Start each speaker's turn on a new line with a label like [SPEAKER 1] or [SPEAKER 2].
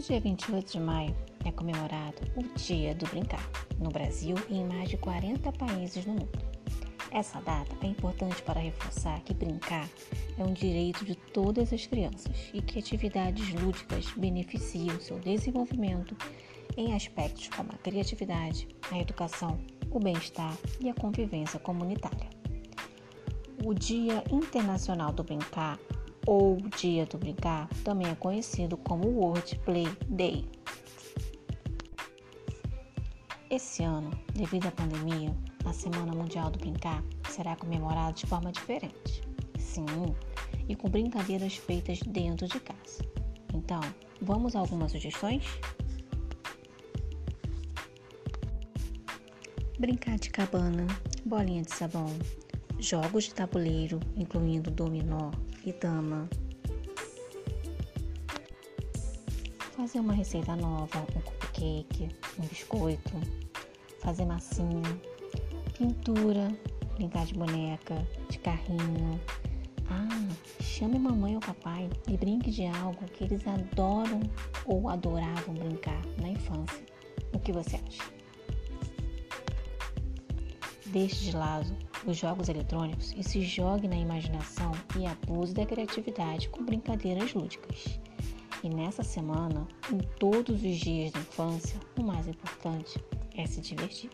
[SPEAKER 1] dia 28 de maio é comemorado o Dia do Brincar, no Brasil e em mais de 40 países no mundo. Essa data é importante para reforçar que brincar é um direito de todas as crianças e que atividades lúdicas beneficiam seu desenvolvimento em aspectos como a criatividade, a educação, o bem-estar e a convivência comunitária. O Dia Internacional do Brincar ou Dia do Brincar também é conhecido como World Play Day. Esse ano, devido à pandemia, a Semana Mundial do Brincar será comemorada de forma diferente. Sim, e com brincadeiras feitas dentro de casa. Então, vamos a algumas sugestões? Brincar de cabana, bolinha de sabão, jogos de tabuleiro, incluindo dominó e dama. Fazer uma receita nova, um cupcake, um biscoito, fazer massinha, pintura, brincar de boneca, de carrinho. Ah, chame mamãe ou papai e brinque de algo que eles adoram ou adoravam brincar na infância. O que você acha? Deixe de lado os jogos eletrônicos e se jogue na imaginação e abuse da criatividade com brincadeiras lúdicas. E nessa semana, em todos os dias da infância, o mais importante é se divertir.